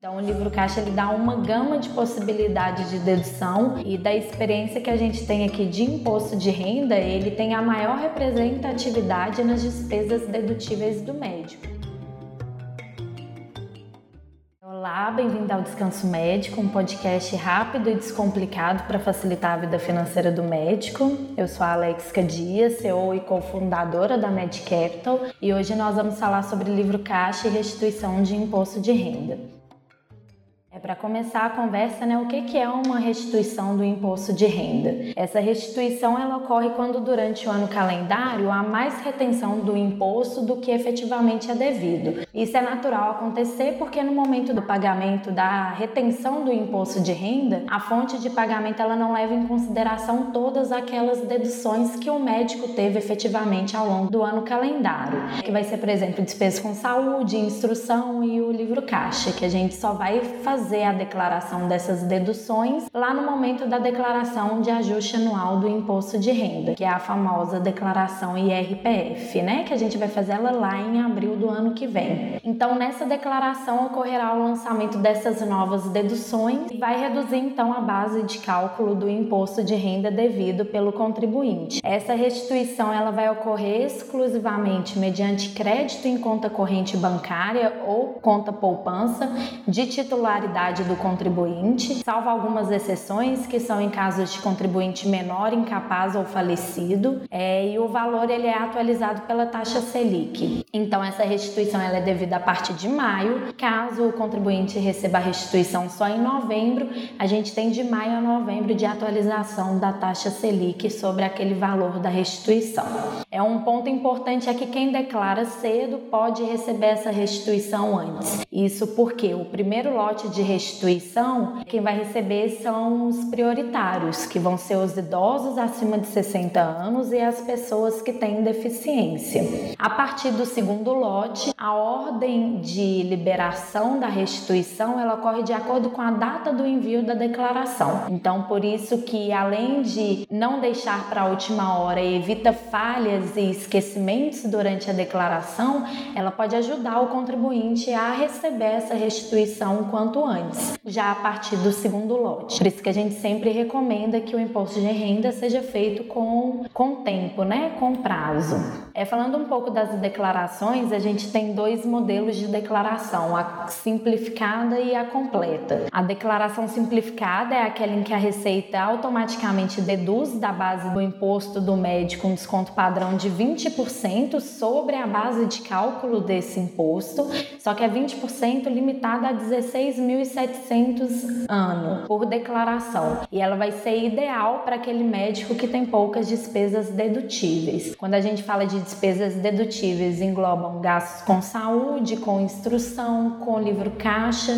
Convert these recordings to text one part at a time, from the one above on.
Então, o livro caixa ele dá uma gama de possibilidades de dedução e da experiência que a gente tem aqui de imposto de renda, ele tem a maior representatividade nas despesas dedutíveis do médico. Olá, bem-vindo ao Descanso Médico, um podcast rápido e descomplicado para facilitar a vida financeira do médico. Eu sou a Alexa Dias, CEO e cofundadora da Med Capital, e hoje nós vamos falar sobre livro caixa e restituição de imposto de renda. É para começar a conversa, né, o que, que é uma restituição do imposto de renda? Essa restituição ela ocorre quando durante o ano calendário há mais retenção do imposto do que efetivamente é devido. Isso é natural acontecer porque no momento do pagamento da retenção do imposto de renda, a fonte de pagamento ela não leva em consideração todas aquelas deduções que o médico teve efetivamente ao longo do ano calendário, que vai ser, por exemplo, despesa com saúde, instrução e o livro caixa, que a gente só vai fazer fazer a declaração dessas deduções lá no momento da declaração de ajuste anual do imposto de renda, que é a famosa declaração IRPF, né? Que a gente vai fazer ela lá em abril do ano que vem. Então, nessa declaração ocorrerá o lançamento dessas novas deduções e vai reduzir então a base de cálculo do imposto de renda devido pelo contribuinte. Essa restituição ela vai ocorrer exclusivamente mediante crédito em conta corrente bancária ou conta poupança de titularidade do contribuinte, salvo algumas exceções que são em casos de contribuinte menor, incapaz ou falecido, é, e o valor ele é atualizado pela taxa Selic. Então essa restituição ela é devida a partir de maio. Caso o contribuinte receba a restituição só em novembro, a gente tem de maio a novembro de atualização da taxa Selic sobre aquele valor da restituição. É um ponto importante é que quem declara cedo pode receber essa restituição antes. Isso porque o primeiro lote de restituição, quem vai receber são os prioritários, que vão ser os idosos acima de 60 anos e as pessoas que têm deficiência. A partir do segundo lote, a ordem de liberação da restituição, ela ocorre de acordo com a data do envio da declaração. Então, por isso que além de não deixar para a última hora e evita falhas e esquecimentos durante a declaração, ela pode ajudar o contribuinte a receber essa restituição quanto antes antes, já a partir do segundo lote. Por isso que a gente sempre recomenda que o imposto de renda seja feito com, com tempo, né? Com prazo. É, falando um pouco das declarações, a gente tem dois modelos de declaração, a simplificada e a completa. A declaração simplificada é aquela em que a Receita automaticamente deduz da base do imposto do médico um desconto padrão de 20% sobre a base de cálculo desse imposto, só que é 20% limitado a 16.000 1.700 ano por declaração e ela vai ser ideal para aquele médico que tem poucas despesas dedutíveis. Quando a gente fala de despesas dedutíveis, englobam gastos com saúde, com instrução, com livro caixa,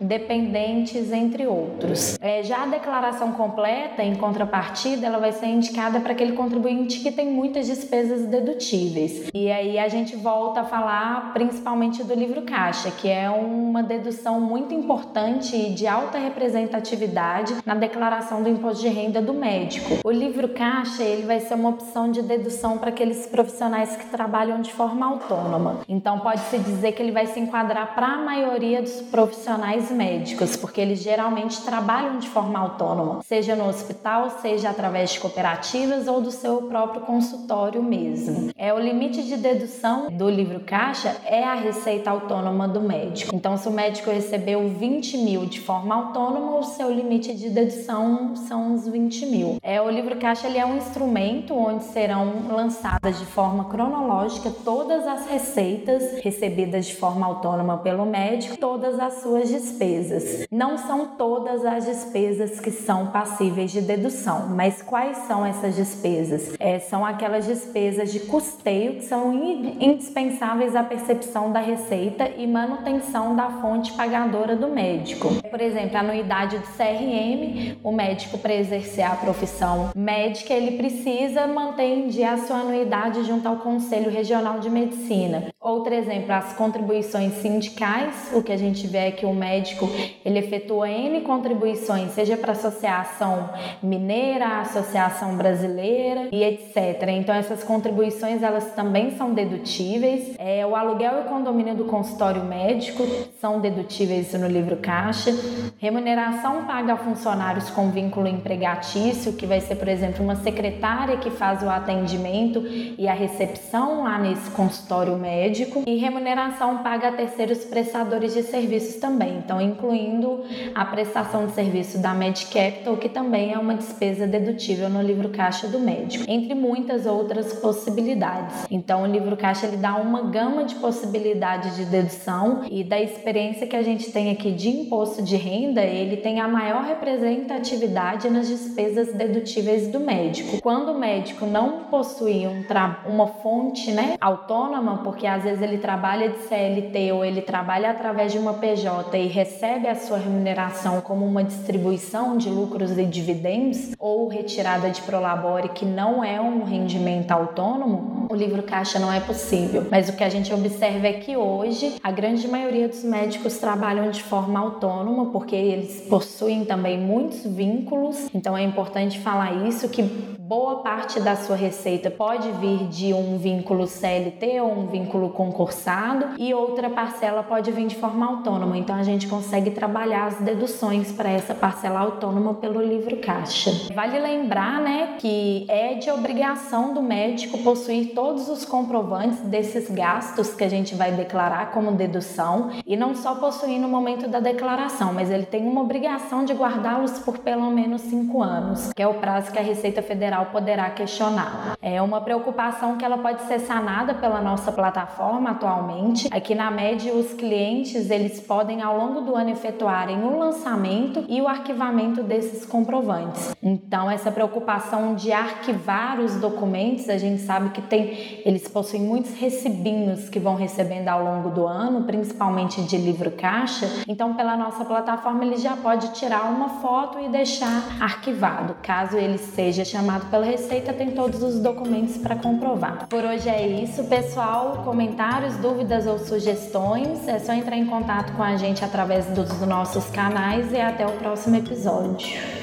dependentes, entre outros. É, já a declaração completa, em contrapartida, ela vai ser indicada para aquele contribuinte que tem muitas despesas dedutíveis. E aí a gente volta a falar principalmente do livro caixa, que é uma dedução muito importante importante e de alta representatividade na declaração do imposto de renda do médico. O livro caixa ele vai ser uma opção de dedução para aqueles profissionais que trabalham de forma autônoma. Então pode-se dizer que ele vai se enquadrar para a maioria dos profissionais médicos, porque eles geralmente trabalham de forma autônoma, seja no hospital, seja através de cooperativas ou do seu próprio consultório mesmo. É o limite de dedução do livro caixa é a receita autônoma do médico. Então se o médico recebeu 20 20 mil de forma autônoma, o seu limite de dedução são os 20 mil. É, o livro caixa ele é um instrumento onde serão lançadas de forma cronológica todas as receitas recebidas de forma autônoma pelo médico, todas as suas despesas. Não são todas as despesas que são passíveis de dedução, mas quais são essas despesas? É, são aquelas despesas de custeio que são indispensáveis à percepção da receita e manutenção da fonte pagadora do médico médico. Por exemplo, a anuidade do CRM, o médico para exercer a profissão médica, ele precisa manter em dia a sua anuidade junto ao Conselho Regional de Medicina. Outro exemplo, as contribuições sindicais, o que a gente vê é que o médico ele efetua N contribuições, seja para a Associação Mineira, Associação Brasileira e etc. Então essas contribuições elas também são dedutíveis. É, o aluguel e o condomínio do consultório médico são dedutíveis no livro livro caixa. Remuneração paga a funcionários com vínculo empregatício, que vai ser, por exemplo, uma secretária que faz o atendimento e a recepção lá nesse consultório médico. E remuneração paga a terceiros prestadores de serviços também, então incluindo a prestação de serviço da MedCapital, que também é uma despesa dedutível no livro caixa do médico, entre muitas outras possibilidades. Então, o livro caixa ele dá uma gama de possibilidades de dedução e da experiência que a gente tem aqui de imposto de renda, ele tem a maior representatividade nas despesas dedutíveis do médico. Quando o médico não possui um uma fonte né, autônoma, porque às vezes ele trabalha de CLT ou ele trabalha através de uma PJ e recebe a sua remuneração como uma distribuição de lucros e dividendos ou retirada de prolabore que não é um rendimento autônomo, o livro caixa não é possível. Mas o que a gente observa é que hoje a grande maioria dos médicos trabalham de forma autônoma porque eles possuem também muitos vínculos. Então é importante falar isso que boa parte da sua receita pode vir de um vínculo CLT ou um vínculo concursado e outra parcela pode vir de forma autônoma. Então a gente consegue trabalhar as deduções para essa parcela autônoma pelo livro caixa. Vale lembrar, né, que é de obrigação do médico possuir todos os comprovantes desses gastos que a gente vai declarar como dedução e não só possuir no momento da declaração, mas ele tem uma obrigação de guardá-los por pelo menos cinco anos, que é o prazo que a Receita Federal poderá questionar. É uma preocupação que ela pode ser sanada pela nossa plataforma atualmente. Aqui na média, os clientes eles podem ao longo do ano efetuarem o lançamento e o arquivamento desses comprovantes. Então, essa preocupação de arquivar os documentos, a gente sabe que tem, eles possuem muitos recibinhos que vão recebendo ao longo do ano, principalmente de livro caixa. Então, pela nossa plataforma, ele já pode tirar uma foto e deixar arquivado. Caso ele seja chamado pela Receita, tem todos os documentos para comprovar. Por hoje é isso, pessoal. Comentários, dúvidas ou sugestões, é só entrar em contato com a gente através dos nossos canais e até o próximo episódio.